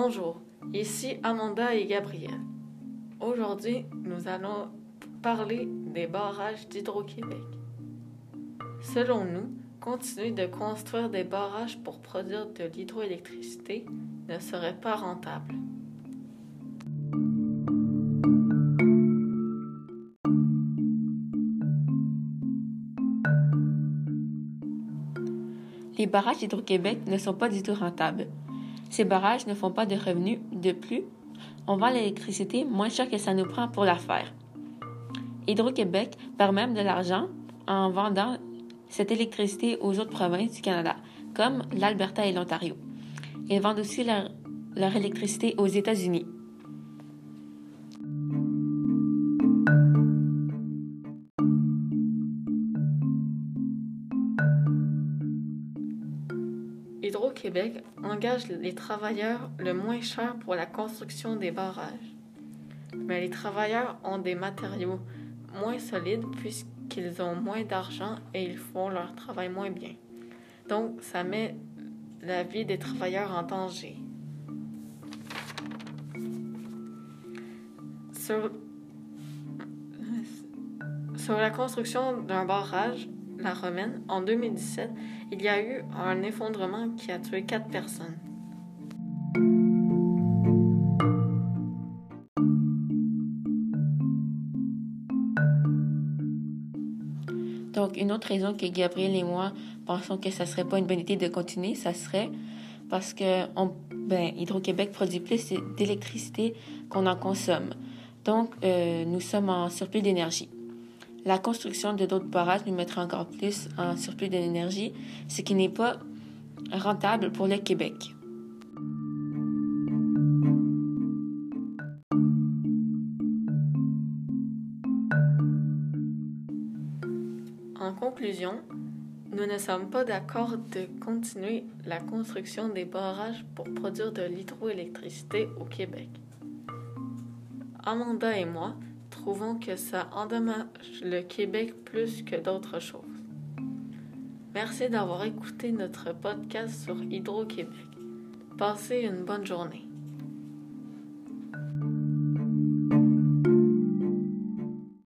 Bonjour, ici Amanda et Gabriel. Aujourd'hui, nous allons parler des barrages d'Hydro-Québec. Selon nous, continuer de construire des barrages pour produire de l'hydroélectricité ne serait pas rentable. Les barrages d'Hydro-Québec ne sont pas du tout rentables. Ces barrages ne font pas de revenus. De plus, on vend l'électricité moins cher que ça nous prend pour la faire. Hydro-Québec perd même de l'argent en vendant cette électricité aux autres provinces du Canada, comme l'Alberta et l'Ontario. Ils vendent aussi leur, leur électricité aux États-Unis. Hydro-Québec engage les travailleurs le moins cher pour la construction des barrages. Mais les travailleurs ont des matériaux moins solides puisqu'ils ont moins d'argent et ils font leur travail moins bien. Donc, ça met la vie des travailleurs en danger. Sur, sur la construction d'un barrage, la Romaine, en 2017, il y a eu un effondrement qui a tué quatre personnes. Donc, une autre raison que Gabriel et moi pensons que ça serait pas une bonne idée de continuer, ça serait parce que ben, Hydro-Québec produit plus d'électricité qu'on en consomme. Donc, euh, nous sommes en surplus d'énergie. La construction de d'autres barrages nous mettra encore plus en surplus d'énergie, ce qui n'est pas rentable pour le Québec. En conclusion, nous ne sommes pas d'accord de continuer la construction des barrages pour produire de l'hydroélectricité au Québec. Amanda et moi trouvons que ça endommage le Québec plus que d'autres choses. Merci d'avoir écouté notre podcast sur Hydro-Québec. Passez une bonne journée.